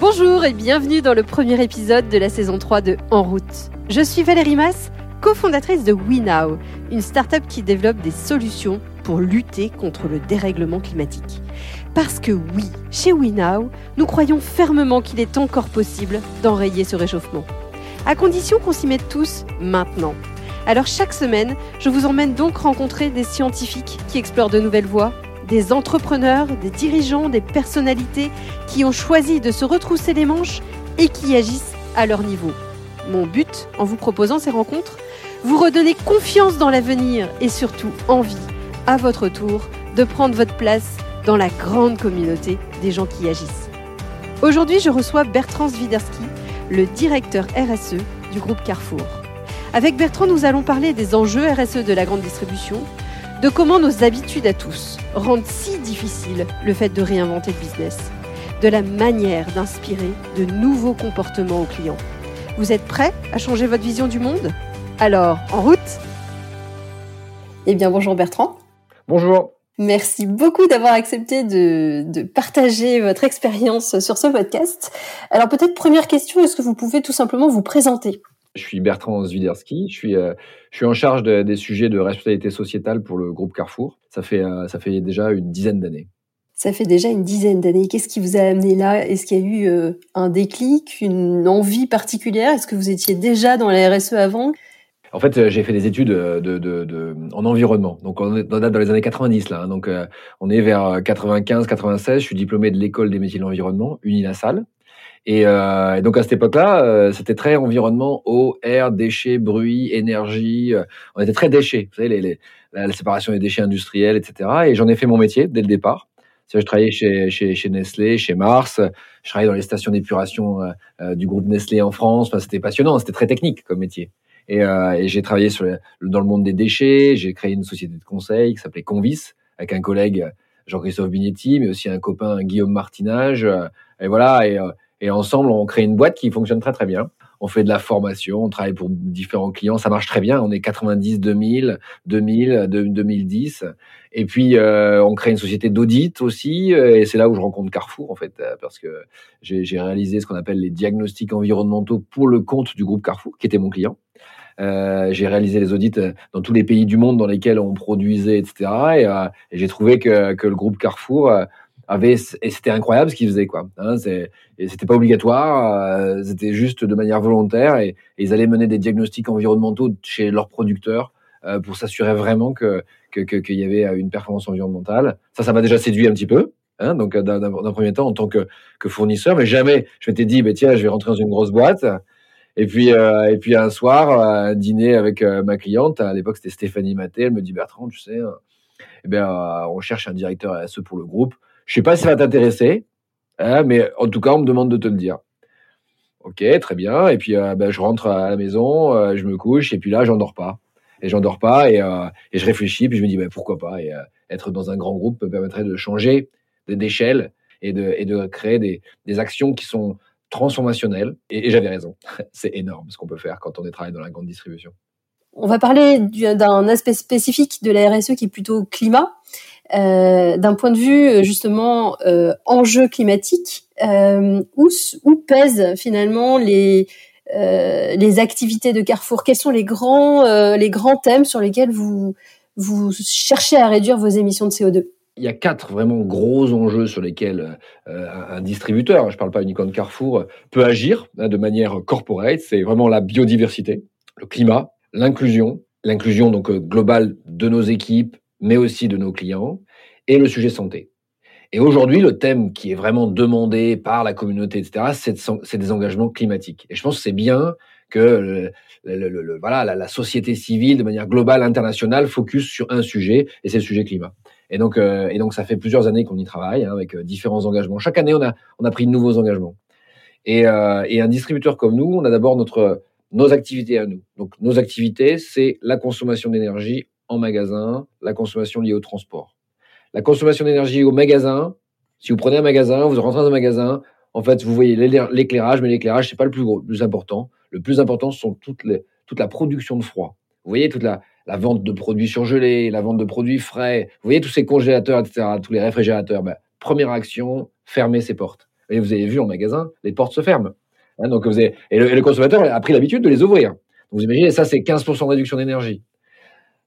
Bonjour et bienvenue dans le premier épisode de la saison 3 de En route. Je suis Valérie Mass, cofondatrice de WeNow, une start-up qui développe des solutions pour lutter contre le dérèglement climatique. Parce que oui, chez WeNow, nous croyons fermement qu'il est encore possible d'enrayer ce réchauffement. À condition qu'on s'y mette tous maintenant. Alors chaque semaine, je vous emmène donc rencontrer des scientifiques qui explorent de nouvelles voies des entrepreneurs, des dirigeants, des personnalités qui ont choisi de se retrousser les manches et qui agissent à leur niveau. Mon but, en vous proposant ces rencontres, vous redonner confiance dans l'avenir et surtout envie, à votre tour, de prendre votre place dans la grande communauté des gens qui agissent. Aujourd'hui, je reçois Bertrand Zwiderski, le directeur RSE du groupe Carrefour. Avec Bertrand, nous allons parler des enjeux RSE de la grande distribution, de comment nos habitudes à tous rendent si difficile le fait de réinventer le business, de la manière d'inspirer de nouveaux comportements aux clients. Vous êtes prêts à changer votre vision du monde? Alors, en route Eh bien, bonjour Bertrand. Bonjour. Merci beaucoup d'avoir accepté de, de, partager votre expérience sur ce podcast. Alors peut-être première question, est-ce que vous pouvez tout simplement vous présenter? Je suis Bertrand Zwiderski, je suis, euh, je suis en charge des sujets de responsabilité sociétale pour le groupe Carrefour. Ça fait, euh, ça fait déjà une dizaine d'années. Ça fait déjà une dizaine d'années. Qu'est-ce qui vous a amené là? Est-ce qu'il y a eu euh, un déclic, une envie particulière? Est-ce que vous étiez déjà dans la RSE avant? En fait, j'ai fait des études de, de, de, en environnement. Donc, on est dans les années 90 là. Hein. Donc, on est vers 95, 96. Je suis diplômé de l'école des métiers de l'environnement, Unilassal. Et, euh, donc à cette époque-là, euh, c'était très environnement, eau, air, déchets, bruit, énergie. Euh, on était très déchets, vous savez, les, les, la, séparation des déchets industriels, etc. Et j'en ai fait mon métier dès le départ. Je travaillais chez, chez, chez, Nestlé, chez Mars. Je travaillais dans les stations d'épuration euh, euh, du groupe Nestlé en France. Enfin, c'était passionnant, c'était très technique comme métier. Et, et j'ai travaillé sur dans le monde des déchets. J'ai créé une société de conseil qui s'appelait Convis avec un collègue Jean-Christophe Bignetti, mais aussi un copain Guillaume Martinage. Et voilà. Et ensemble, on crée une boîte qui fonctionne très très bien. On fait de la formation, on travaille pour différents clients, ça marche très bien. On est 90, 2000, 2000, 2010. Et puis, euh, on crée une société d'audit aussi. Et c'est là où je rencontre Carrefour, en fait, euh, parce que j'ai réalisé ce qu'on appelle les diagnostics environnementaux pour le compte du groupe Carrefour, qui était mon client. Euh, j'ai réalisé les audits dans tous les pays du monde dans lesquels on produisait, etc. Et, et j'ai trouvé que, que, le groupe Carrefour et c'était incroyable ce qu'ils faisaient quoi. Hein, c'était pas obligatoire, euh, c'était juste de manière volontaire et, ils allaient mener des diagnostics environnementaux chez leurs producteurs euh, pour s'assurer vraiment que qu'il y avait une performance environnementale. Ça, ça m'a déjà séduit un petit peu. Hein, donc d'un premier temps en tant que, fournisseur, mais jamais je m'étais dit, bah, tiens, je vais rentrer dans une grosse boîte. Et puis, euh, et puis un soir, un dîner avec ma cliente, à l'époque c'était Stéphanie Maté, elle me dit Bertrand, tu sais, eh bien, on cherche un directeur RSE pour le groupe. Je sais pas si ça va t'intéresser, hein, mais en tout cas, on me demande de te le dire. Ok, très bien. Et puis, euh, ben, je rentre à la maison, euh, je me couche, et puis là, j'endors pas. Et j'endors pas, et, euh, je réfléchis, puis je me dis, ben, pourquoi pas. Et être dans un grand groupe me permettrait de changer d'échelle et de, créer des, actions qui sont transformationnelles. Et j'avais raison. C'est énorme ce qu'on peut faire quand on est travaillé dans la grande distribution. On va parler d'un aspect spécifique de la RSE qui est plutôt climat. Euh, d'un point de vue euh, justement euh, enjeu climatique, euh, où, où pèsent finalement les euh, les activités de Carrefour? Quels sont les grands les grands thèmes sur lesquels vous vous cherchez à réduire vos émissions de CO2 il y a quatre vraiment gros enjeux sur lesquels un distributeur, je ne parle pas uniquement de Carrefour, peut agir hein, de manière corporate. C'est vraiment la biodiversité, le climat, l'inclusion, l'inclusion donc globale de nos équipes, mais aussi de nos clients, et le sujet santé. Et aujourd'hui, le thème qui est vraiment demandé par la communauté, etc., c'est des engagements climatiques. Et je pense que c'est bien que la, société civile, de manière globale, internationale, focus sur un sujet, et c'est le sujet climat. Et donc, euh, ça fait plusieurs années qu'on y travaille, hein, avec euh, différents engagements. Chaque année, on a, pris de nouveaux engagements. Et, euh, et un distributeur comme nous, on a d'abord nos activités à nous. Donc, nos activités, c'est la consommation d'énergie en magasin, la consommation liée au transport. La consommation d'énergie au magasin, si vous prenez un magasin, vous rentrez dans un magasin, en fait, vous voyez l'éclairage, mais l'éclairage, c'est pas le plus, important. Le plus important, ce sont toutes toute la production de froid. Vous voyez toute la, vente de produits surgelés, la vente de produits frais. Vous voyez tous ces congélateurs, etc., tous les réfrigérateurs. Ben, première action, fermer ces portes. Vous avez vu en magasin, les portes se ferment. Hein, donc vous et, le, consommateur a pris l'habitude de les ouvrir. vous imaginez, ça c'est 15% de réduction d'énergie.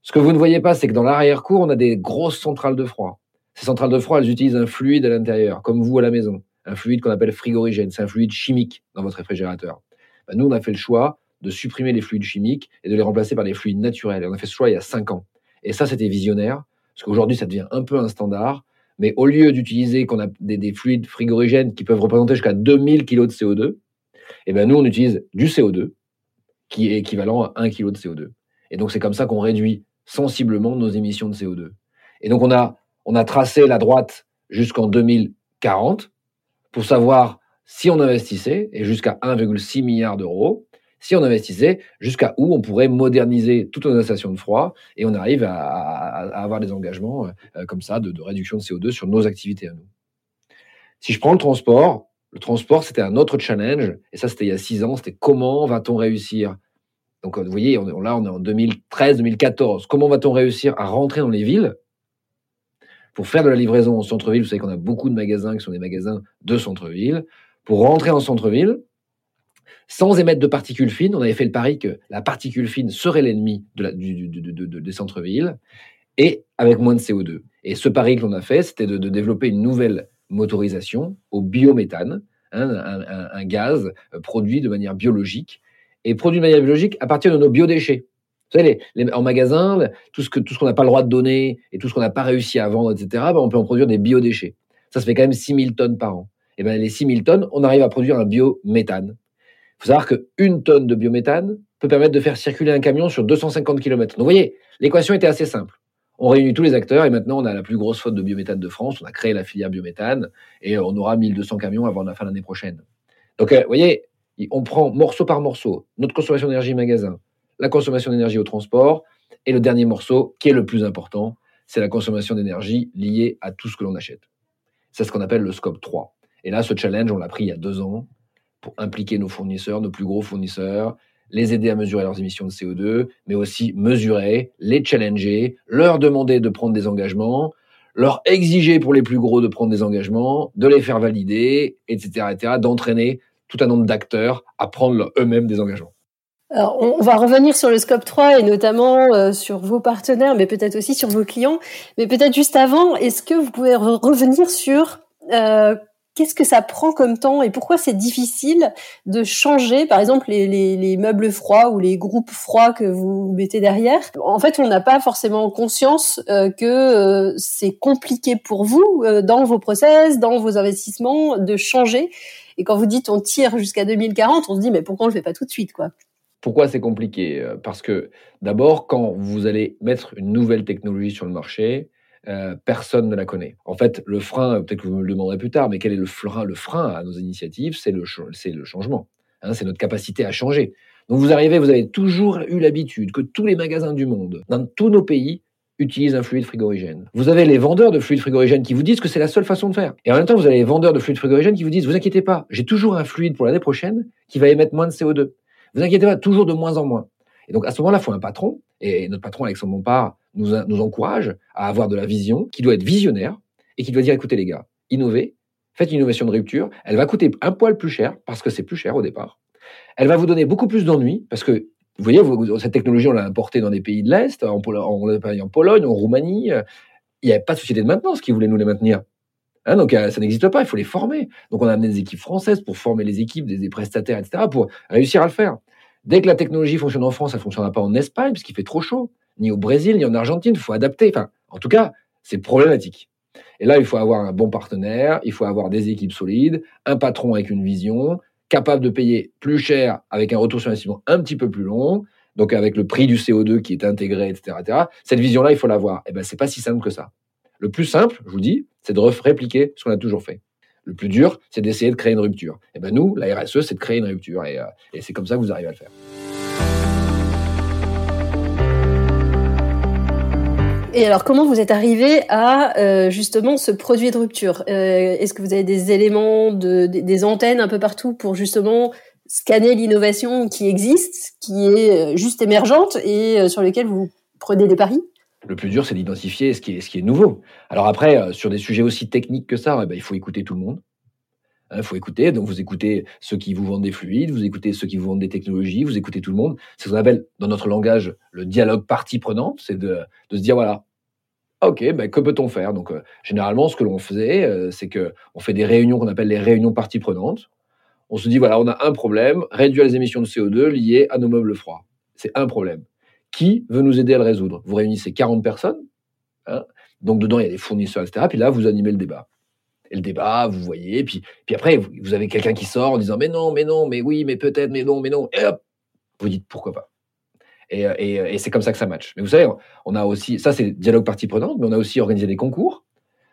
Ce que vous ne voyez pas, c'est que dans l'arrière-cour, on a des grosses centrales de froid. Ces centrales de froid, elles utilisent un fluide à l'intérieur, comme vous à la maison. Un fluide qu'on appelle frigorigène. C'est un fluide chimique dans votre réfrigérateur. Ben, nous, on a fait le choix de supprimer les fluides chimiques et de les remplacer par des fluides naturels. On a fait ce choix il y a 5 ans. Et ça, c'était visionnaire, parce qu'aujourd'hui, ça devient un peu un standard. Mais au lieu d'utiliser qu'on a des, fluides frigorigènes qui peuvent représenter jusqu'à 2000 kg de CO2, eh ben nous, on utilise du CO2 qui est équivalent à 1 kg de CO2. Et donc, c'est comme ça qu'on réduit sensiblement nos émissions de CO2. Et donc, on a, on a tracé la droite jusqu'en 2040 pour savoir si on investissait, et jusqu'à 1,6 milliard d'euros, si on investissait jusqu'à où on pourrait moderniser toutes nos stations de froid et on arrive à, avoir des engagements euh, comme ça de, réduction de CO2 sur nos activités à nous. Si je prends le transport, le transport c'était un autre challenge et ça c'était il y a six ans, c'était comment va-t-on réussir donc vous voyez, là on est en 2013-2014. Comment va-t-on réussir à rentrer dans les villes pour faire de la livraison en centre-ville? Vous savez qu'on a beaucoup de magasins qui sont des magasins de centre-ville. Pour rentrer en centre-ville, sans émettre de particules fines. On avait fait le pari que la particule fine serait l'ennemi de des centres-villes et avec moins de CO2. Et ce pari que l'on a fait, c'était de, développer une nouvelle motorisation au biométhane, hein, un, gaz euh, produit de manière biologique et produit de manière biologique à partir de nos biodéchets. Vous savez, en magasin, tout ce qu'on n'a pas le droit de donner et tout ce qu'on n'a pas réussi à vendre, etc., ben, on peut en produire des biodéchets. Ça, se fait quand même 6000 tonnes par an. Et ben les 6000 tonnes, on arrive à produire un biométhane faut savoir qu'une tonne de biométhane peut permettre de faire circuler un camion sur 250 km. Donc vous voyez, l'équation était assez simple. On réunit tous les acteurs et maintenant on a la plus grosse faute de biométhane de France. On a créé la filière biométhane et on aura 1200 camions avant la fin de l'année prochaine. Donc euh, vous voyez, on prend morceau par morceau notre consommation d'énergie magasin, la consommation d'énergie au transport et le dernier morceau qui est le plus important, c'est la consommation d'énergie liée à tout ce que l'on achète. C'est ce qu'on appelle le scope 3. Et là, ce challenge, on l'a pris il y a deux ans pour impliquer nos fournisseurs, nos plus gros fournisseurs, les aider à mesurer leurs émissions de CO2, mais aussi mesurer, les challenger, leur demander de prendre des engagements, leur exiger pour les plus gros de prendre des engagements, de les faire valider, etc., etc., d'entraîner tout un nombre d'acteurs à prendre eux-mêmes des engagements. On va revenir sur le scope 3 et notamment euh, sur vos partenaires, mais peut-être aussi sur vos clients. Mais peut-être juste avant, est-ce que vous pouvez revenir sur euh, qu'est-ce que ça prend comme temps et pourquoi c'est difficile de changer, par exemple, les, les, les, meubles froids ou les groupes froids que vous mettez derrière? En fait, on n'a pas forcément conscience euh, que c'est compliqué pour vous, dans vos process, dans vos investissements, de changer. Et quand vous dites on tire jusqu'à 2040, on se dit mais pourquoi on le fait pas tout de suite quoi? Pourquoi c'est compliqué? Parce que d'abord, quand vous allez mettre une nouvelle technologie sur le marché, euh, personne ne la connaît. En fait, le frein, peut-être que vous me le demanderez plus tard, mais quel est le frein Le frein à nos initiatives, c'est le, le changement. Hein, c'est notre capacité à changer. Donc vous arrivez, vous avez toujours eu l'habitude que tous les magasins du monde, dans tous nos pays, utilisent un fluide frigorigène. Vous avez les vendeurs de fluides frigorigènes qui vous disent que c'est la seule façon de faire. Et en même temps, vous avez les vendeurs de fluides frigorigènes qui vous disent, vous inquiétez pas, j'ai toujours un fluide pour l'année prochaine qui va émettre moins de CO2. Vous inquiétez pas, toujours de moins en moins. Et donc à ce moment-là, il faut un patron. Et notre patron, Alexandre Bompard, nous, nous encourage à avoir de la vision, qui doit être visionnaire et qui doit dire, écoutez les gars, innovez, faites une innovation de rupture, elle va coûter un poil plus cher, parce que c'est plus cher au départ. Elle va vous donner beaucoup plus d'ennuis, parce que vous voyez, cette technologie, on l'a importée dans des pays de l'Est, en, Pologne, en Roumanie. Il n'y avait pas de société de maintenance qui voulait nous les maintenir. Hein, donc euh, ça n'existe pas, il faut les former. Donc on a amené des équipes françaises pour former les équipes, des, prestataires, etc., pour réussir à le faire. Dès que la technologie fonctionne en France, ça ne fonctionnera pas en Espagne, parce qu'il fait trop chaud ni au Brésil, ni en Argentine. Il faut adapter. Enfin, en tout cas, c'est problématique. Et là, il faut avoir un bon partenaire, il faut avoir des équipes solides, un patron avec une vision, capable de payer plus cher avec un retour sur investissement un petit peu plus long, donc avec le prix du CO2 qui est intégré, etc. etc. Cette vision-là, il faut l'avoir. Et eh ben, c'est pas si simple que ça. Le plus simple, je vous dis, c'est de répliquer ce qu'on a toujours fait. Le plus dur, c'est d'essayer de créer une rupture. Et eh ben nous, la RSE, c'est de créer une rupture. Euh, et c'est comme ça que vous arrivez à le faire. Et alors, comment vous êtes arrivé à euh, justement ce produit de rupture? Euh, Est-ce que vous avez des éléments, de, des antennes un peu partout pour justement scanner l'innovation qui existe, qui est euh, juste émergente et sur lequel vous prenez des paris? Le plus dur, c'est d'identifier ce qui est, ce qui est nouveau. Alors après, sur des sujets aussi techniques que ça, ben, il faut écouter tout le monde. Il faut écouter. Donc, vous écoutez ceux qui vous vendent des fluides, vous écoutez ceux qui vous vendent des technologies, vous écoutez tout le monde. C'est ce qu'on appelle, dans notre langage, le dialogue partie prenante. C'est de, se dire, voilà, OK, ben, que peut-on faire? Donc, euh, généralement, ce que l'on faisait, euh, c'est que on fait des réunions qu'on appelle les réunions parties prenantes. On se dit, voilà, on a un problème, réduire les émissions de CO2 liées à nos meubles froids. C'est un problème. Qui veut nous aider à le résoudre? Vous réunissez 40 personnes, hein, donc dedans, il y a des fournisseurs, etc. Puis là, vous animez le débat. Et le débat, vous voyez, puis, puis après, vous avez quelqu'un qui sort en disant, mais non, mais non, mais oui, mais peut-être, mais non, mais non. Et hop, vous dites, pourquoi pas et, c'est comme ça que ça match. Mais vous savez, on a aussi, ça c'est dialogue partie prenante, mais on a aussi organisé des concours.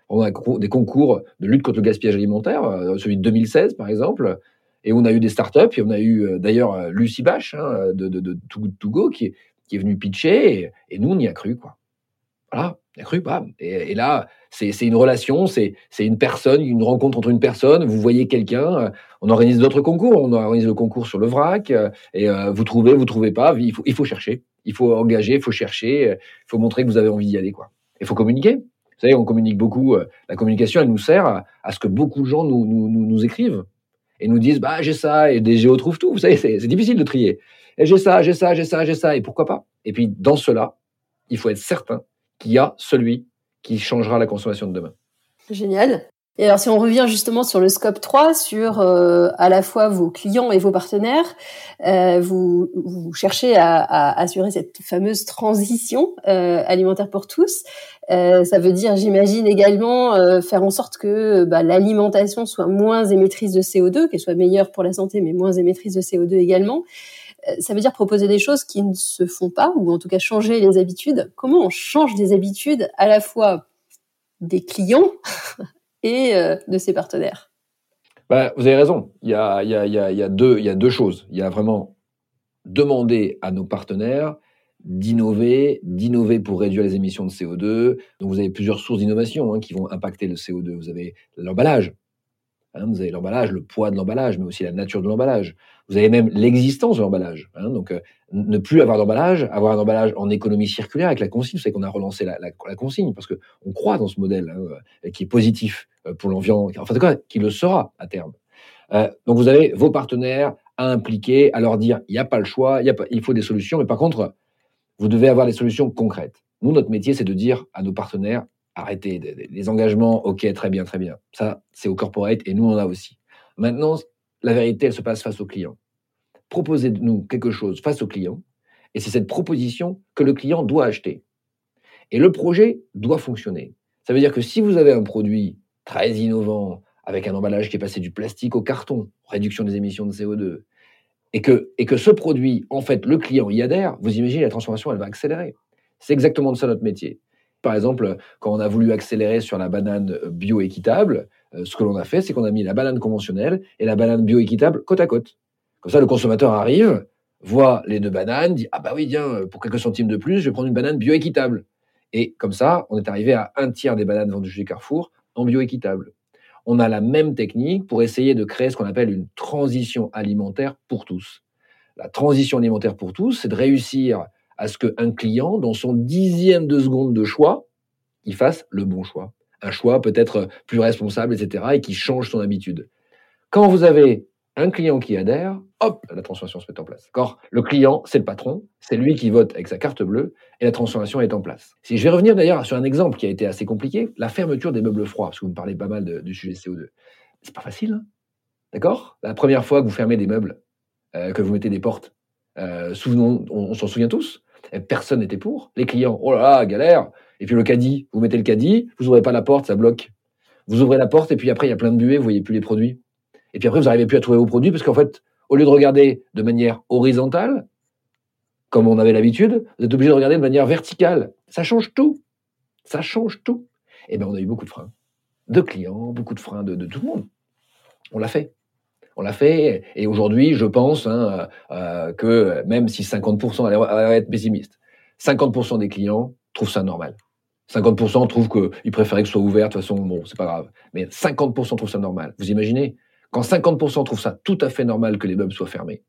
On a des concours de lutte contre le gaspillage alimentaire, euh, celui de 2016 par exemple, et on a eu des startups, et on a eu euh, d'ailleurs euh, Lucie Bache hein, de, de, de qui est, qui est venue pitcher, et, nous on y a cru. quoi. Voilà, y a cru, bam. Et, là, c'est une relation, c'est une personne, une rencontre entre une personne, vous voyez quelqu'un, on organise d'autres concours, on organise le concours sur le vrac, et vous trouvez, vous trouvez pas, il faut, il faut chercher, il faut engager, il faut chercher, il faut montrer que vous avez envie d'y aller. quoi. Il faut communiquer. Vous savez, on communique beaucoup, la communication, elle nous sert à, ce que beaucoup de gens nous, nous, nous écrivent et nous disent bah j'ai ça et des géos trouvent tout. Vous savez, c'est difficile de trier. Et j'ai ça, j'ai ça, j'ai ça, j'ai ça et pourquoi pas? Et puis dans cela, il faut être certain qu'il y a celui qui changera la consommation de demain. Génial. Et alors, si on revient justement sur le scope 3, sur euh, à la fois vos clients et vos partenaires, euh, vous, vous cherchez à, à, assurer cette fameuse transition euh, alimentaire pour tous. Euh, ça veut dire, j'imagine également, euh, faire en sorte que bah, l'alimentation soit moins émettrice de CO2, qu'elle soit meilleure pour la santé, mais moins émettrice de CO2 également. Euh, ça veut dire proposer des choses qui ne se font pas, ou en tout cas changer les habitudes. Comment on change des habitudes à la fois des clients et euh, de ses partenaires? Bah, Vous avez raison. Il y, a, deux choses. Il y a vraiment demander à nos partenaires d'innover, d'innover pour réduire les émissions de CO2. Donc vous avez plusieurs sources d'innovation hein, qui vont impacter le CO2. Vous avez l'emballage. Hein, vous avez l'emballage, le poids de l'emballage, mais aussi la nature de l'emballage. Vous avez même l'existence de l'emballage. Hein, donc, euh, ne plus avoir d'emballage, avoir un emballage en économie circulaire avec la consigne. Vous savez qu'on a relancé la, consigne parce que on croit dans ce modèle hein, euh, qui est positif euh, pour l'environnement, enfin, en tout cas, qui le sera à terme. Donc, vous avez vos partenaires à impliquer, à leur dire il n'y a pas le choix, il faut des solutions, mais par contre, vous devez avoir des solutions concrètes. Nous, notre métier, c'est de dire à nos partenaires arrêtez les engagements, ok, très bien, très bien. Ça, c'est au corporate et nous, on en a aussi. Maintenant, la vérité, elle se passe face au client. Proposez-nous quelque chose face au client, et c'est cette proposition que le client doit acheter. Et le projet doit fonctionner. Ça veut dire que si vous avez un produit très innovant, avec un emballage qui est passé du plastique au carton, réduction des émissions de CO2, et que, et que ce produit, en fait, le client y adhère, vous imaginez, la transformation, elle va accélérer. C'est exactement de ça notre métier. Par exemple, quand on a voulu accélérer sur la banane bio-équitable, euh, ce que l'on a fait, c'est qu'on a mis la banane conventionnelle et la banane bio-équitable côte à côte. Comme ça, le consommateur arrive, voit les deux bananes, dit Ah bah oui, tiens, pour quelques centimes de plus, je vais prendre une banane bio-équitable. Et comme ça, on est arrivé à un tiers des bananes vendues chez Carrefour en bio-équitable. On a la même technique pour essayer de créer ce qu'on appelle une transition alimentaire pour tous. La transition alimentaire pour tous, c'est de réussir à ce qu'un client, dans son dixième de seconde de choix, il fasse le bon choix. Un choix peut-être plus responsable, etc., et qui change son habitude. Quand vous avez un client qui adhère, hop, la transformation se met en place. D'accord? Le client, c'est le patron, c'est lui qui vote avec sa carte bleue, et la transformation est en place. Si je vais revenir d'ailleurs sur un exemple qui a été assez compliqué, la fermeture des meubles froids, parce que vous me parlez pas mal du sujet CO2. C'est pas facile, hein? D'accord? La première fois que vous fermez des meubles, euh, que vous mettez des portes, euh, souvenons, on s'en souvient tous, personne n'était pour. Les clients, oh là là, galère. Et puis le caddie, vous mettez le caddie, vous ouvrez pas la porte, ça bloque. Vous ouvrez la porte et puis après il y a plein de buées, vous voyez plus les produits. Et puis après vous n'arrivez plus à trouver vos produits parce qu'en fait, au lieu de regarder de manière horizontale, comme on avait l'habitude, vous êtes obligé de regarder de manière verticale. Ça change tout. Ça change tout. Et eh bien on a eu beaucoup de freins. De clients, beaucoup de freins de tout le monde. On l'a fait. On l'a fait. Et aujourd'hui, je pense hein, euh, que même si 50% allaient être pessimistes, 50% des clients trouvent ça normal. 50% trouvent qu'ils préféraient que ce soit ouvert, de toute façon, bon, c'est pas grave. Mais 50% trouvent ça normal. Vous imaginez Quand 50% trouvent ça tout à fait normal que les meubles soient fermés,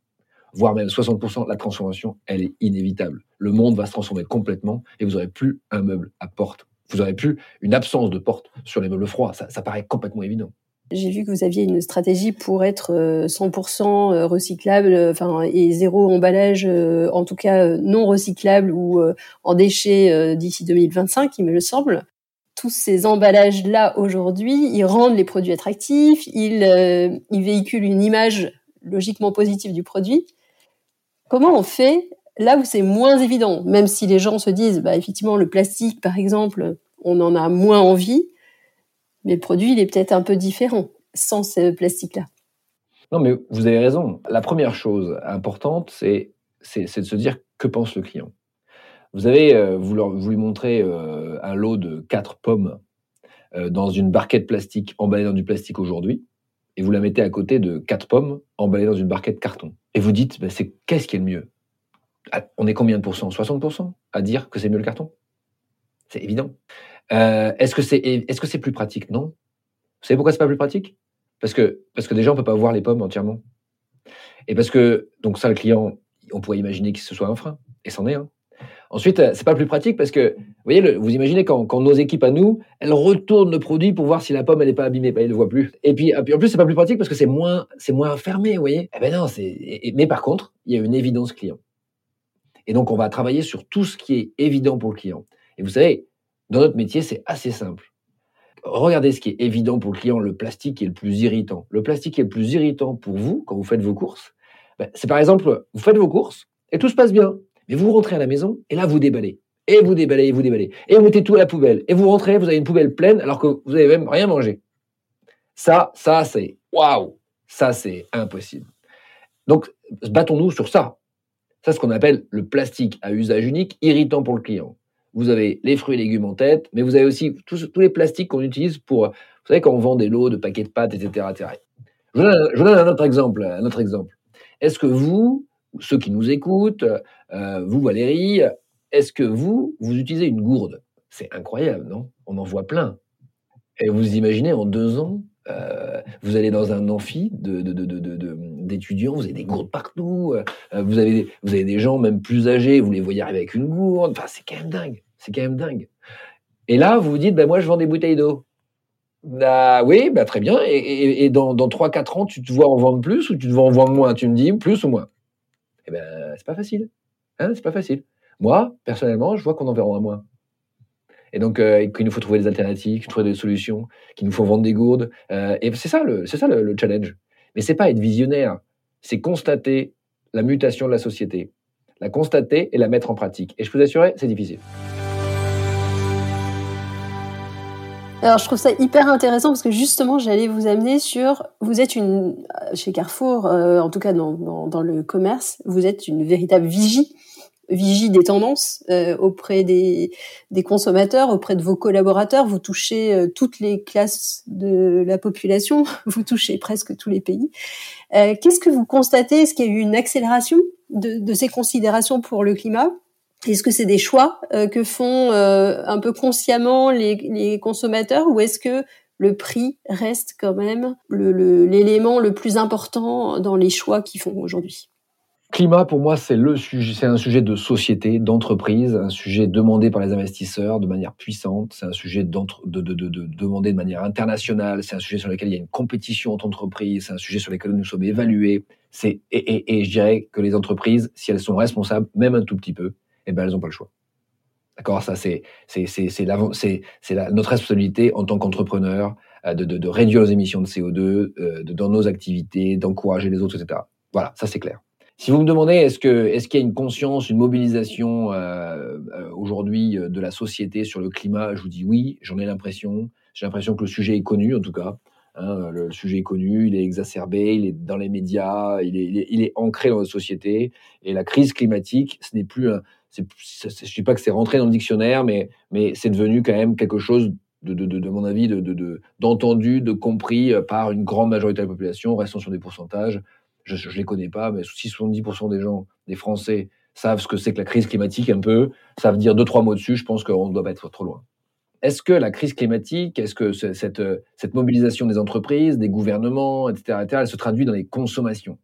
voire même 60%, la transformation, elle est inévitable. Le monde va se transformer complètement et vous n'aurez plus un meuble à porte. Vous n'aurez plus une absence de porte sur les meubles froids. Ça paraît complètement évident. J'ai vu que vous aviez une stratégie pour être 100% recyclable, enfin et zéro emballage, en tout cas non recyclable ou en déchets d'ici 2025, il me le semble tous ces emballages-là aujourd'hui, ils rendent les produits attractifs, ils, euh, ils véhiculent une image logiquement positive du produit. Comment on fait là où c'est moins évident, même si les gens se disent, bah, effectivement, le plastique, par exemple, on en a moins envie, mais le produit, il est peut-être un peu différent sans ce plastique-là. Non, mais vous avez raison. La première chose importante, c'est de se dire que pense le client? Vous avez, euh, vous, lui montrez euh, un lot de quatre pommes euh, dans une barquette plastique emballée dans du plastique aujourd'hui, et vous la mettez à côté de quatre pommes emballées dans une barquette carton. Et vous dites, bah, c'est qu'est-ce qui est le mieux? Ah, On est combien de pourcents? 60% à dire que c'est mieux le carton? C'est évident. Est-ce que c'est est-ce que c'est plus pratique? Non. Vous savez pourquoi c'est pas plus pratique? Parce que parce que déjà on peut pas voir les pommes entièrement. Et parce que donc ça le client, on pourrait imaginer que ce soit un frein, et c'en est un. Ensuite, euh, c'est pas plus pratique parce que, vous voyez, vous imaginez quand, nos équipes à nous, elles retournent le produit pour voir si la pomme elle n'est pas abîmée, elles ne le voient plus. Et puis, en plus, c'est pas plus pratique parce que c'est moins, c'est moins fermé, vous voyez. Eh ben non, c'est. Mais par contre, il y a une évidence client. Et donc, on va travailler sur tout ce qui est évident pour le client. Et vous savez, dans notre métier, c'est assez simple. Regardez ce qui est évident pour le client, le plastique est le plus irritant. Le plastique est le plus irritant pour vous quand vous faites vos courses, ben, c'est par exemple, vous faites vos courses et tout se passe bien. Mais vous rentrez à la maison et là, vous déballez. Et vous déballez, et vous déballez. Et vous mettez tout à la poubelle. Et vous rentrez, vous avez une poubelle pleine alors que vous n'avez même rien mangé. Ça, ça, c'est waouh. Ça, c'est impossible. Donc, battons-nous sur ça. Ça, c'est ce qu'on appelle le plastique à usage unique, irritant pour le client. Vous avez les fruits et légumes en tête, mais vous avez aussi tous, les plastiques qu'on utilise pour, vous savez, quand on vend des lots de paquets de pâtes, etc. Je, vous donne, un autre exemple. Exemple. Est-ce que vous, ceux qui nous écoutent, euh, vous Valérie, est-ce que vous, vous utilisez une gourde? C'est incroyable, non? On en voit plein. Et vous imaginez, en deux ans, euh, vous allez dans un amphi d'étudiants, vous avez des gourdes partout, euh, vous, avez, vous avez des gens même plus âgés, vous les voyez arriver avec une gourde, enfin c'est quand même dingue, c'est quand même dingue. Et là, vous vous dites, ben moi je vends des bouteilles d'eau. Bah oui, bah très bien. Et, dans, dans 3-4 ans, tu te vois en vendre plus ou tu te vois en vendre moins? Tu me dis plus ou moins? Eh ben, c'est pas facile. Hein, c'est pas facile. Moi, personnellement, je vois qu'on en verra moins. Et donc, euh, qu'il nous faut trouver des alternatives, trouver des solutions, qu'il nous faut vendre des gourdes. Euh, et c'est ça, le, c'est ça le, challenge. Mais c'est pas être visionnaire, c'est constater la mutation de la société, la constater et la mettre en pratique. Et je peux vous assurer, c'est difficile. Alors je trouve ça hyper intéressant parce que justement j'allais vous amener sur vous êtes une chez Carrefour euh, en tout cas dans, dans, dans, le commerce vous êtes une véritable vigie vigie des tendances euh, auprès des, consommateurs auprès de vos collaborateurs. Vous touchez euh, toutes les classes de la population. Vous touchez presque tous les pays. Qu'est-ce que vous constatez? Est-ce qu'il y a eu une accélération de, de ces considérations pour le climat? Est-ce que c'est des choix euh, que font euh, un peu consciemment les, consommateurs ou est-ce que le prix reste quand même l'élément le, plus important dans les choix qu'ils font aujourd'hui? Climat, pour moi, c'est le sujet, c'est un sujet de société, d'entreprise, un sujet demandé par les investisseurs de manière puissante. C'est un sujet de, de, demandé de manière internationale. C'est un sujet sur lequel il y a une compétition entre entreprises. C'est un sujet sur lequel nous sommes évalués. C'est et, et je dirais que les entreprises, si elles sont responsables, même un tout petit peu, eh ben, elles n'ont pas le choix. D'accord? Ça, c'est notre responsabilité en tant qu'entrepreneur euh, de, de, de, réduire les émissions de CO2 euh, de, dans nos activités, d'encourager les autres, etc. Voilà, ça c'est clair. Si vous me demandez, est-ce que est-ce qu'il y a une conscience, une mobilisation euh, aujourd'hui de la société sur le climat Je vous dis oui, j'en ai l'impression. J'ai l'impression que le sujet est connu, en tout cas. Hein, le, sujet est connu, il est exacerbé, il est dans les médias, il est, ancré dans la société. Et la crise climatique, ce n'est plus un, je ne dis pas que c'est rentré dans le dictionnaire, mais, mais c'est devenu quand même quelque chose, de, de, de, mon avis, d'entendu, de, de, compris euh, par une grande majorité de la population. Restons sur des pourcentages. Je ne les connais pas, mais si 70% des gens, des Français, savent ce que c'est que la crise climatique un peu, savent dire deux, trois mots dessus, je pense qu'on ne doit pas être trop loin. Est-ce que la crise climatique, est-ce que cette, cette mobilisation des entreprises, des gouvernements, etc., etc., elle se traduit dans les consommations?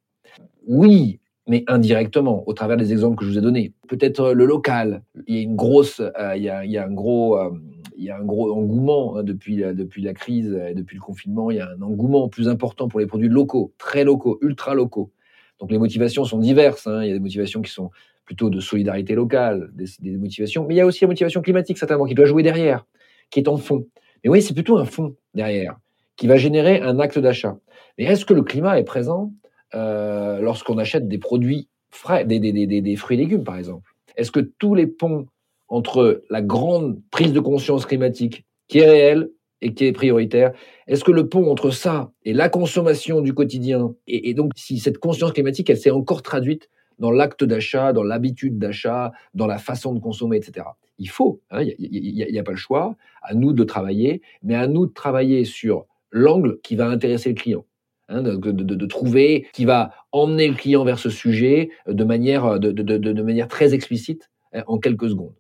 Oui, mais indirectement, au travers des exemples que je vous ai donnés. Peut-être euh, le local. Il y a une grosse, euh, il, y a, un gros, euh, il y a un gros engouement hein, depuis, depuis la crise et depuis le confinement. Il y a un engouement plus important pour les produits locaux, très locaux, ultra locaux. Donc les motivations sont diverses. Hein. Il y a des motivations qui sont plutôt de solidarité locale, des, motivations, mais il y a aussi la motivation climatique certainement qui doit jouer derrière, qui est en fond. Mais oui, c'est plutôt un fond derrière qui va générer un acte d'achat. Mais est-ce que le climat est présent? Euh, lorsqu'on achète des produits frais, des, des, des, des fruits et légumes par exemple Est-ce que tous les ponts entre la grande prise de conscience climatique qui est réelle et qui est prioritaire. Est-ce que le pont entre ça et la consommation du quotidien, et, donc si cette conscience climatique, elle s'est encore traduite dans l'acte d'achat, dans l'habitude d'achat, dans la façon de consommer, etc. Il faut, il hein, n'y a, pas le choix, à nous de travailler, mais à nous de travailler sur l'angle qui va intéresser le client. Hein, de, de, trouver, qui va emmener le client vers ce sujet de manière, de manière très explicite hein, en quelques secondes.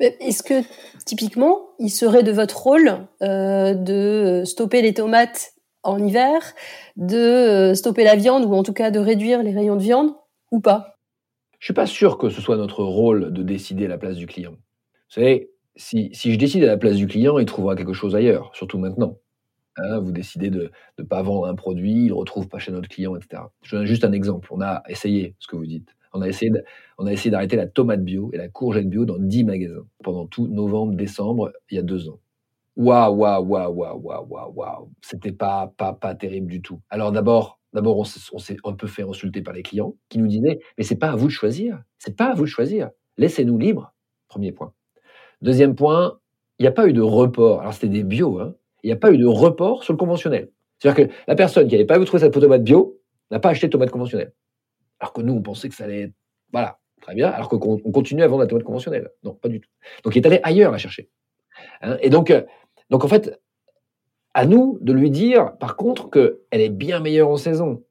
Est-ce que typiquement, il serait de votre rôle euh, de stopper les tomates en hiver, de euh, stopper la viande ou en tout cas de réduire les rayons de viande ou pas? Je suis pas sûr que ce soit notre rôle de décider à la place du client. Vous savez, si, si je décide à la place du client, il trouvera quelque chose ailleurs, surtout maintenant. Hein, vous décidez de ne pas vendre un produit, il ne retrouve pas chez notre client, etc. Je donne juste un exemple. On a essayé ce que vous dites. On a essayé, on a essayé d'arrêter la tomate bio et la courgette bio dans 10 magasins pendant tout novembre, décembre, il y a deux ans. Waouh, waouh, waouh, waouh, waouh, waouh, waouh. C'était pas, pas, pas terrible du tout. Alors d'abord, d'abord, on s'est un peu fait insulter par les clients qui nous disaient, mais c'est pas à vous de choisir. C'est pas à vous de choisir. Laissez-nous libres. Premier point. Deuxième point, il n'y a pas eu de report. Alors c'était des bio, hein. Il n'y a pas eu de report sur le conventionnel. C'est-à-dire que la personne qui n'avait pas vu trouver sa tomate bio n'a pas acheté de tomate conventionnelle. Alors que nous, on pensait que ça allait être. Voilà, très bien. Alors qu'on continue à vendre la tomate conventionnelle. Non, pas du tout. Donc il est allé ailleurs la chercher. Hein, et donc, euh, donc, en fait, à nous de lui dire, par contre, qu'elle est bien meilleure en saison.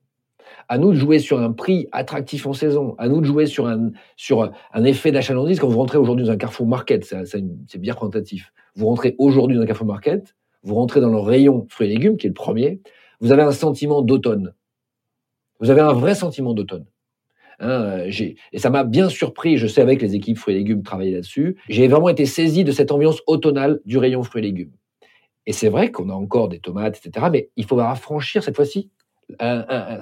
À nous de jouer sur un prix attractif en saison. À nous de jouer sur un, sur un effet d'achalandise. Quand vous rentrez aujourd'hui dans un Carrefour Market, c'est bien représentatif. Vous rentrez aujourd'hui dans un Carrefour Market, vous rentrez dans le rayon fruits et légumes, qui est le premier, vous avez un sentiment d'automne. Vous avez un vrai sentiment d'automne. Hein, et ça m'a bien surpris, je sais avec les équipes fruits et légumes travailler là-dessus, j'ai vraiment été saisi de cette ambiance automnale du rayon fruits et légumes. Et c'est vrai qu'on a encore des tomates, etc. Mais il faudra franchir cette fois-ci,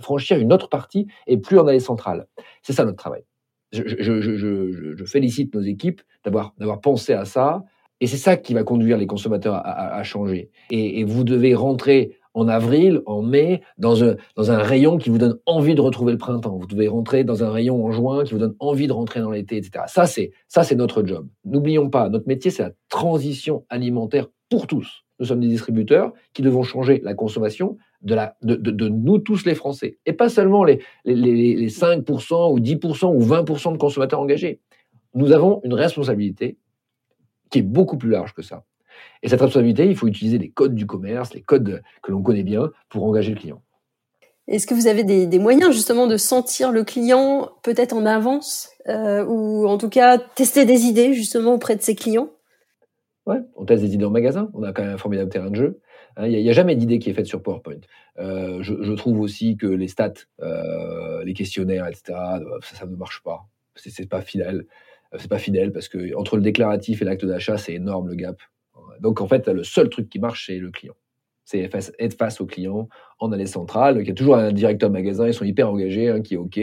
franchir une autre partie et plus en aller centrale. C'est ça notre travail. Je, félicite nos équipes d'avoir pensé à ça. Et c'est ça qui va conduire les consommateurs à, changer. Et, vous devez rentrer en avril, en mai, dans un, rayon qui vous donne envie de retrouver le printemps. Vous devez rentrer dans un rayon en juin qui vous donne envie de rentrer dans l'été, etc. Ça, c'est, notre job. N'oublions pas, notre métier, c'est la transition alimentaire pour tous. Nous sommes des distributeurs qui devons changer la consommation de, nous tous les Français. Et pas seulement les, les, les 5% ou 10% ou 20% de consommateurs engagés. Nous avons une responsabilité qui est beaucoup plus large que ça. Et cette responsabilité, il faut utiliser les codes du commerce, les codes que l'on connaît bien pour engager le client. Est-ce que vous avez des, moyens justement de sentir le client peut-être en avance euh, ou en tout cas tester des idées justement auprès de ses clients? Ouais, on teste des idées en magasin. On a quand même un formidable terrain de jeu. Hein, il n'y a, jamais d'idée qui est faite sur PowerPoint. Euh, je, trouve aussi que les stats, euh, les questionnaires, etc., ça, ça ne marche pas. C'est pas fidèle. C'est pas fidèle parce que entre le déclaratif et l'acte d'achat, c'est énorme le gap. Donc en fait, le seul truc qui marche, c'est le client. C'est être face au client en allée centrale. Il y a toujours un directeur magasin, ils sont hyper engagés, hein, qui est OK.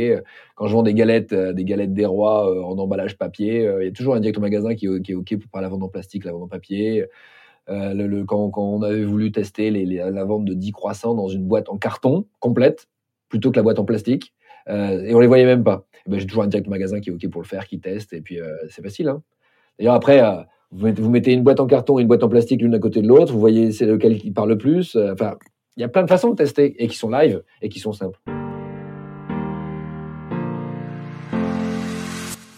Quand je vends des galettes, euh, des galettes des rois euh, en emballage papier, euh, il y a toujours un directeur magasin qui, est OK pour pas la vendre en plastique, la vendre en papier. le, quand, on avait voulu tester la vente de 10 croissants dans une boîte en carton complète, plutôt que la boîte en plastique, et on les voyait même pas. Ben, j'ai toujours un directeur de magasin qui est OK pour le faire, qui teste, et puis c'est facile. Hein. D'ailleurs, après, vous mettez, une boîte en carton et une boîte en plastique l'une à côté de l'autre, vous voyez c'est lequel qui parle le plus. Euh, enfin, il y a plein de façons de tester et qui sont live et qui sont simples.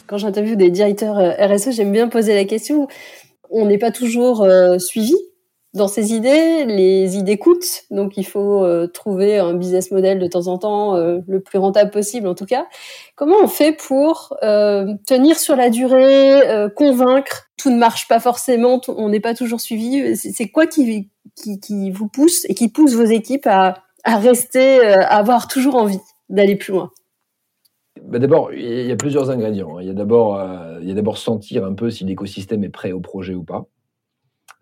Quand j'interviewe des directeurs euh, RSE, j'aime bien poser la question. On n'est pas toujours euh, suivi dans ces idées, les idées coûtent, donc il faut euh, trouver un business model de temps en temps euh, le plus rentable possible en tout cas. Comment on fait pour euh, tenir sur la durée, convaincre? Tout ne marche pas forcément, on n'est pas toujours suivi. C'est quoi qui, qui, qui, vous pousse et qui pousse vos équipes à, à rester, à avoir toujours envie d'aller plus loin? Bah D'abord, il y a plusieurs ingrédients. Il y a d'abord, il y a d'abord sentir un peu si l'écosystème est prêt au projet ou pas.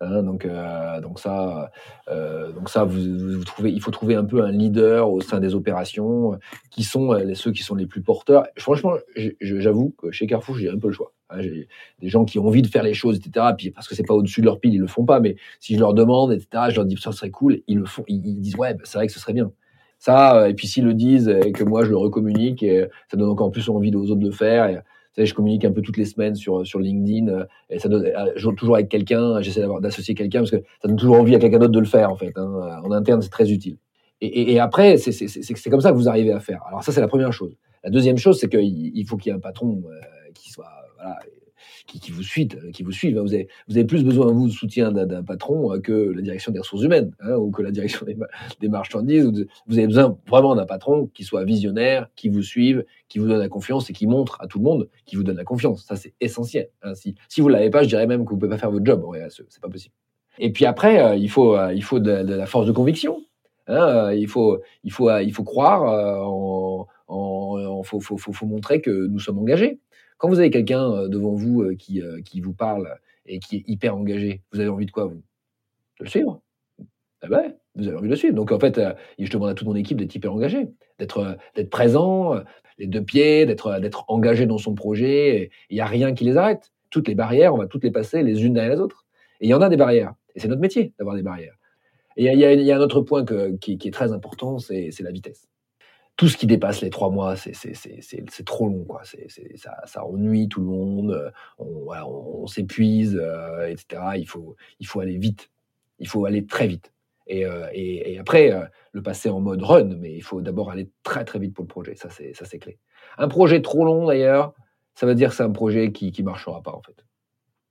Hein, donc, euh, donc ça, euh, donc ça, vous, trouvez, il faut trouver un peu un leader au sein des opérations qui sont ceux qui sont les plus porteurs. Franchement, j'avoue que chez Carrefour, j'ai un peu le choix. Hein, j'ai des gens qui ont envie de faire les choses, etc. Puis parce que c'est pas au-dessus de leur pile, ils le font pas. Mais si je leur demande, etc., je leur dis ça serait cool, ils le font. Ils, disent ouais, bah, c'est vrai que ce serait bien. Ça, et puis s'ils le disent et que moi je le recommunique, ça donne encore plus envie aux autres de faire. Je communique un peu toutes les semaines sur, sur LinkedIn euh, et ça euh, toujours avec quelqu'un. J'essaie d'associer quelqu'un parce que ça donne toujours envie à quelqu'un d'autre de le faire en fait. Hein. En interne, c'est très utile. Et, et, et après, c'est comme ça que vous arrivez à faire. Alors ça, c'est la première chose. La deuxième chose, c'est qu'il il faut qu'il y ait un patron euh, qui soit voilà, qui, qui, vous suit, euh, qui vous suivent. Vous avez, plus besoin, vous, de soutien d'un patron euh, que la direction des ressources humaines hein, ou que la direction des, marchandises. Vous avez besoin vraiment d'un patron qui soit visionnaire, qui vous suive, qui vous donne la confiance et qui montre à tout le monde qui vous donne la confiance. Ça, c'est essentiel. Hein. Si, si vous l'avez pas, je dirais même que vous pouvez pas faire votre job. Ouais, c'est pas possible. Et puis après, euh, il faut, il faut de, la force de conviction. Hein, il faut, il faut, il faut croire en, en, faut montrer que nous sommes engagés. Quand vous avez quelqu'un euh, devant vous euh, qui, euh, qui vous parle et qui est hyper engagé, vous avez envie de quoi, vous? De le suivre? Ah ben, vous avez envie de le suivre. Donc en fait, je demande à toute mon équipe d'être hyper engagé, d'être d'être présent, les deux pieds, d'être d'être engagé dans son projet. Il n'y a rien qui les arrête. Toutes les barrières, on va toutes les passer les unes derrière les autres. Et il y en a des barrières. Et c'est notre métier d'avoir des barrières. Et il y, a, un autre point qui, est très important, c'est la vitesse tout ce qui dépasse les trois mois, c'est trop long, quoi. C'est ça, ça ennuie tout le monde. On, voilà, on, s'épuise, euh, etc. Il faut, il faut aller vite. Il faut aller très vite. Et, euh, et, après, euh, le passer en mode run, mais il faut d'abord aller très très vite pour le projet. Ça, c'est clé. Un projet trop long, d'ailleurs, ça veut dire que c'est un projet qui qui marchera pas en fait.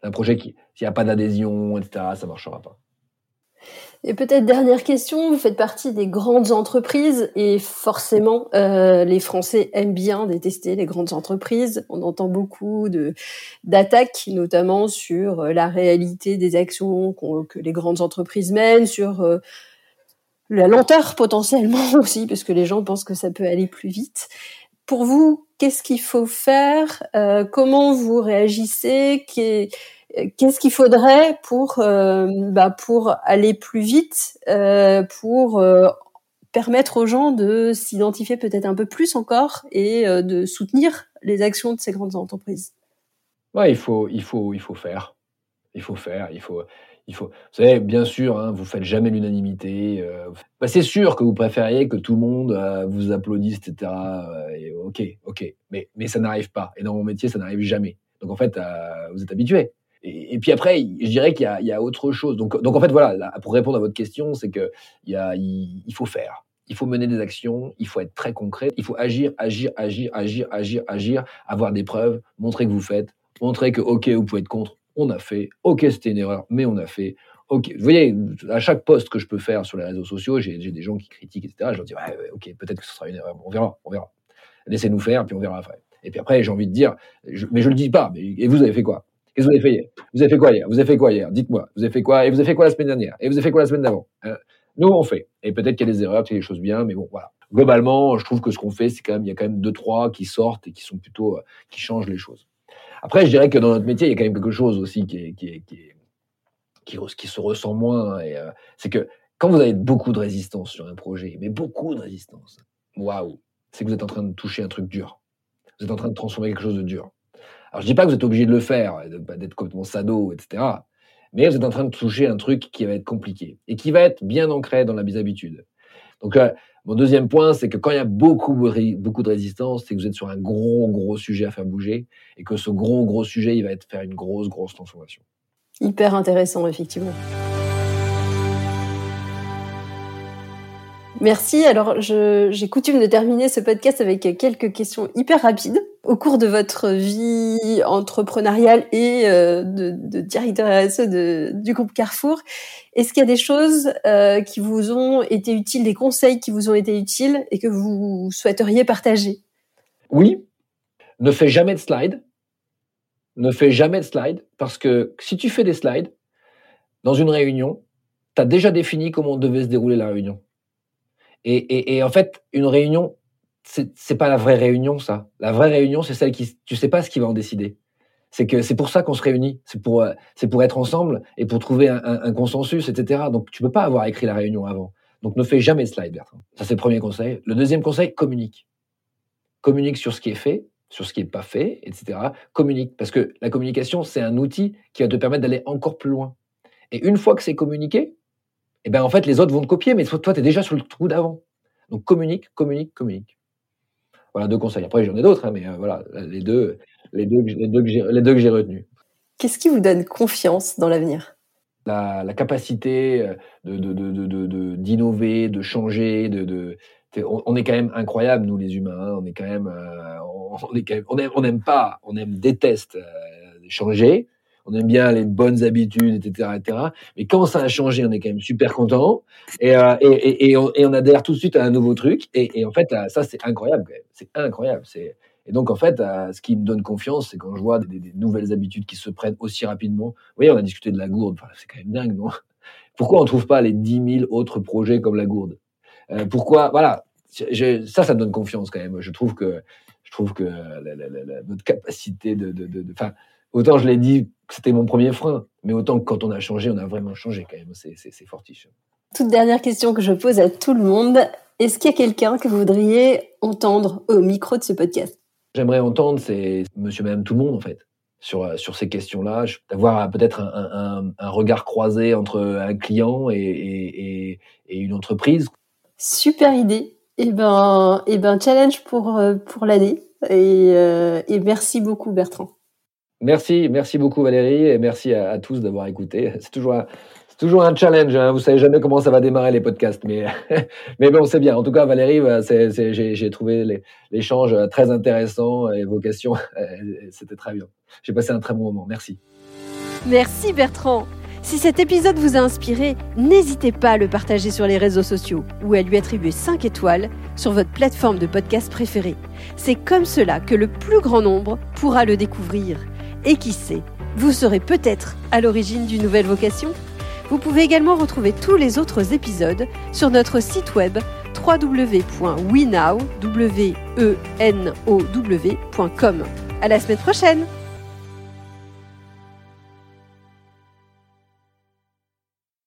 Un projet qui, s'il n'y a pas d'adhésion, etc., ça marchera pas. Et peut-être dernière question, vous faites partie des grandes entreprises et forcément euh, les Français aiment bien détester les grandes entreprises. On entend beaucoup de d'attaques, notamment sur euh, la réalité des actions que les grandes entreprises mènent, sur euh, la lenteur potentiellement aussi, parce que les gens pensent que ça peut aller plus vite. Pour vous, qu'est-ce qu'il faut faire? Comment vous réagissez? Qu'est-ce qu'il faudrait pour euh, bah, pour aller plus vite, euh, pour euh, permettre aux gens de s'identifier peut-être un peu plus encore et de soutenir les actions de ces grandes entreprises? Ouais, il faut il faut il faut faire, il faut faire, il faut il faut. Vous savez, bien sûr, hein, vous faites jamais l'unanimité. Bah, c'est sûr que vous préfériez que tout le monde vous applaudisse, etc. Et, ok, ok, mais mais ça n'arrive pas. Et dans mon métier, ça n'arrive jamais. Donc en fait, vous êtes habitué. Et, puis après, je dirais qu'il y, a autre chose. Donc, donc en fait, voilà, pour répondre à votre question, c'est que il, faut faire. Il faut mener des actions, il faut être très concret, il faut agir, agir, agir, agir, agir, agir, avoir des preuves, montrer que vous faites, montrer que, OK, vous pouvez être contre, on a fait, OK, c'était une erreur, mais on a fait, OK. Vous voyez, à chaque poste que je peux faire sur les réseaux sociaux, j'ai des gens qui critiquent, etc. Je leur dis, OK, peut-être que ce sera une erreur, on verra, on verra. Laissez-nous faire, puis on verra après. Et puis après, j'ai envie de dire, mais je le dis pas, et vous avez fait quoi? Qu'est-ce que vous avez fait hier Vous avez fait quoi hier? Vous avez fait quoi hier? Dites-moi. Vous avez fait quoi? Et vous avez fait quoi la semaine dernière? Et vous avez fait quoi la semaine d'avant? Hein? Nous, on fait. Et peut-être qu'il y a des erreurs, qu'il y a des choses bien, mais bon, voilà. Globalement, je trouve que ce qu'on fait, c'est quand même, il y a quand même deux, trois qui sortent et qui sont plutôt, euh, qui changent les choses. Après, je dirais que dans notre métier, il y a quand même quelque chose aussi qui, qui, qui, qui, se ressent moins. Et euh, c'est que quand vous avez beaucoup de résistance sur un projet, mais beaucoup de résistance, waouh, c'est que vous êtes en train de toucher un truc dur. Vous êtes en train de transformer quelque chose de dur. Alors, je dis pas que vous êtes obligé de le faire, d'être complètement sado, etc. Mais vous êtes en train de toucher un truc qui va être compliqué et qui va être bien ancré dans la habitudes. Donc, euh, mon deuxième point, c'est que quand il y a beaucoup, beaucoup de résistance, c'est que vous êtes sur un gros, gros sujet à faire bouger et que ce gros, gros sujet, il va être faire une grosse, grosse transformation. Hyper intéressant, effectivement. Merci. Alors, j'ai coutume de terminer ce podcast avec quelques questions hyper rapides. Au cours de votre vie entrepreneuriale et euh, de, de, directeur RSE du groupe Carrefour, est-ce qu'il y a des choses euh, qui vous ont été utiles, des conseils qui vous ont été utiles et que vous souhaiteriez partager? Oui. Ne fais jamais de slides. Ne fais jamais de slides parce que si tu fais des slides dans une réunion, tu as déjà défini comment devait se dérouler la réunion. Et, en fait, une réunion, c'est pas la vraie réunion, ça. La vraie réunion, c'est celle qui, tu sais pas ce qui va en décider. C'est que c'est pour ça qu'on se réunit. C'est pour, c'est pour être ensemble et pour trouver un, un, un, consensus, etc. Donc, tu peux pas avoir écrit la réunion avant. Donc, ne fais jamais de slide, Bertrand. Ça, c'est le premier conseil. Le deuxième conseil, communique. Communique sur ce qui est fait, sur ce qui n'est pas fait, etc. Communique. Parce que la communication, c'est un outil qui va te permettre d'aller encore plus loin. Et une fois que c'est communiqué, eh ben, en fait, les autres vont te copier, mais toi, tu es déjà sur le trou d'avant. Donc, communique, communique, communique. Voilà deux conseils. Après, j'en ai d'autres, hein, mais euh, voilà, les deux, les deux, les deux que j'ai retenus. Qu'est-ce qui vous donne confiance dans l'avenir? La, la, capacité euh, d'innover, de, de, de, de, changer, de, on, on, est quand même incroyable nous les humains. Hein. on est quand même, euh, on, est quand même, on aime, on aime pas, on aime déteste euh, changer on aime bien les bonnes habitudes, etc., etc. Mais quand ça a changé, on est quand même super content et, euh, et, on, adhère tout de suite à un nouveau truc. Et, en fait, ça c'est incroyable. C'est incroyable. Et donc en fait, euh, ce qui me donne confiance, c'est quand je vois des, nouvelles habitudes qui se prennent aussi rapidement. Vous voyez, on a discuté de la gourde. C'est quand même dingue, non? Pourquoi on trouve pas les 10 000 autres projets comme la gourde? Euh, Pourquoi Voilà. Ça, ça me donne confiance quand même. Je trouve que je trouve que notre capacité de, de, de autant je l'ai dit c'était mon premier frein, mais autant que quand on a changé, on a vraiment changé quand même. C'est fortiche. Toute dernière question que je pose à tout le monde. Est-ce qu'il y a quelqu'un que vous voudriez entendre au micro de ce podcast? J'aimerais entendre, c'est monsieur, même tout le monde en fait, sur, sur ces questions-là. D'avoir peut-être un, un, un, regard croisé entre un client et, et, et, une entreprise. Super idée. Et eh ben, eh ben challenge pour, euh, pour l'année. Et, euh, et merci beaucoup Bertrand. Merci, merci beaucoup Valérie et merci à, tous d'avoir écouté. C'est toujours un, toujours un challenge. Hein. Vous savez jamais comment ça va démarrer les podcasts, mais mais bon, c'est bien. En tout cas, Valérie, bah, j'ai, j'ai trouvé l'échange très intéressant et vos questions, c'était très bien. J'ai passé un très bon moment. Merci. Merci Bertrand. Si cet épisode vous a inspiré, n'hésitez pas à le partager sur les réseaux sociaux ou à lui attribuer 5 étoiles sur votre plateforme de podcast préférée. C'est comme cela que le plus grand nombre pourra le découvrir. Et qui sait, vous serez peut-être à l'origine d'une nouvelle vocation Vous pouvez également retrouver tous les autres épisodes sur notre site web www.wenow.com. À la semaine prochaine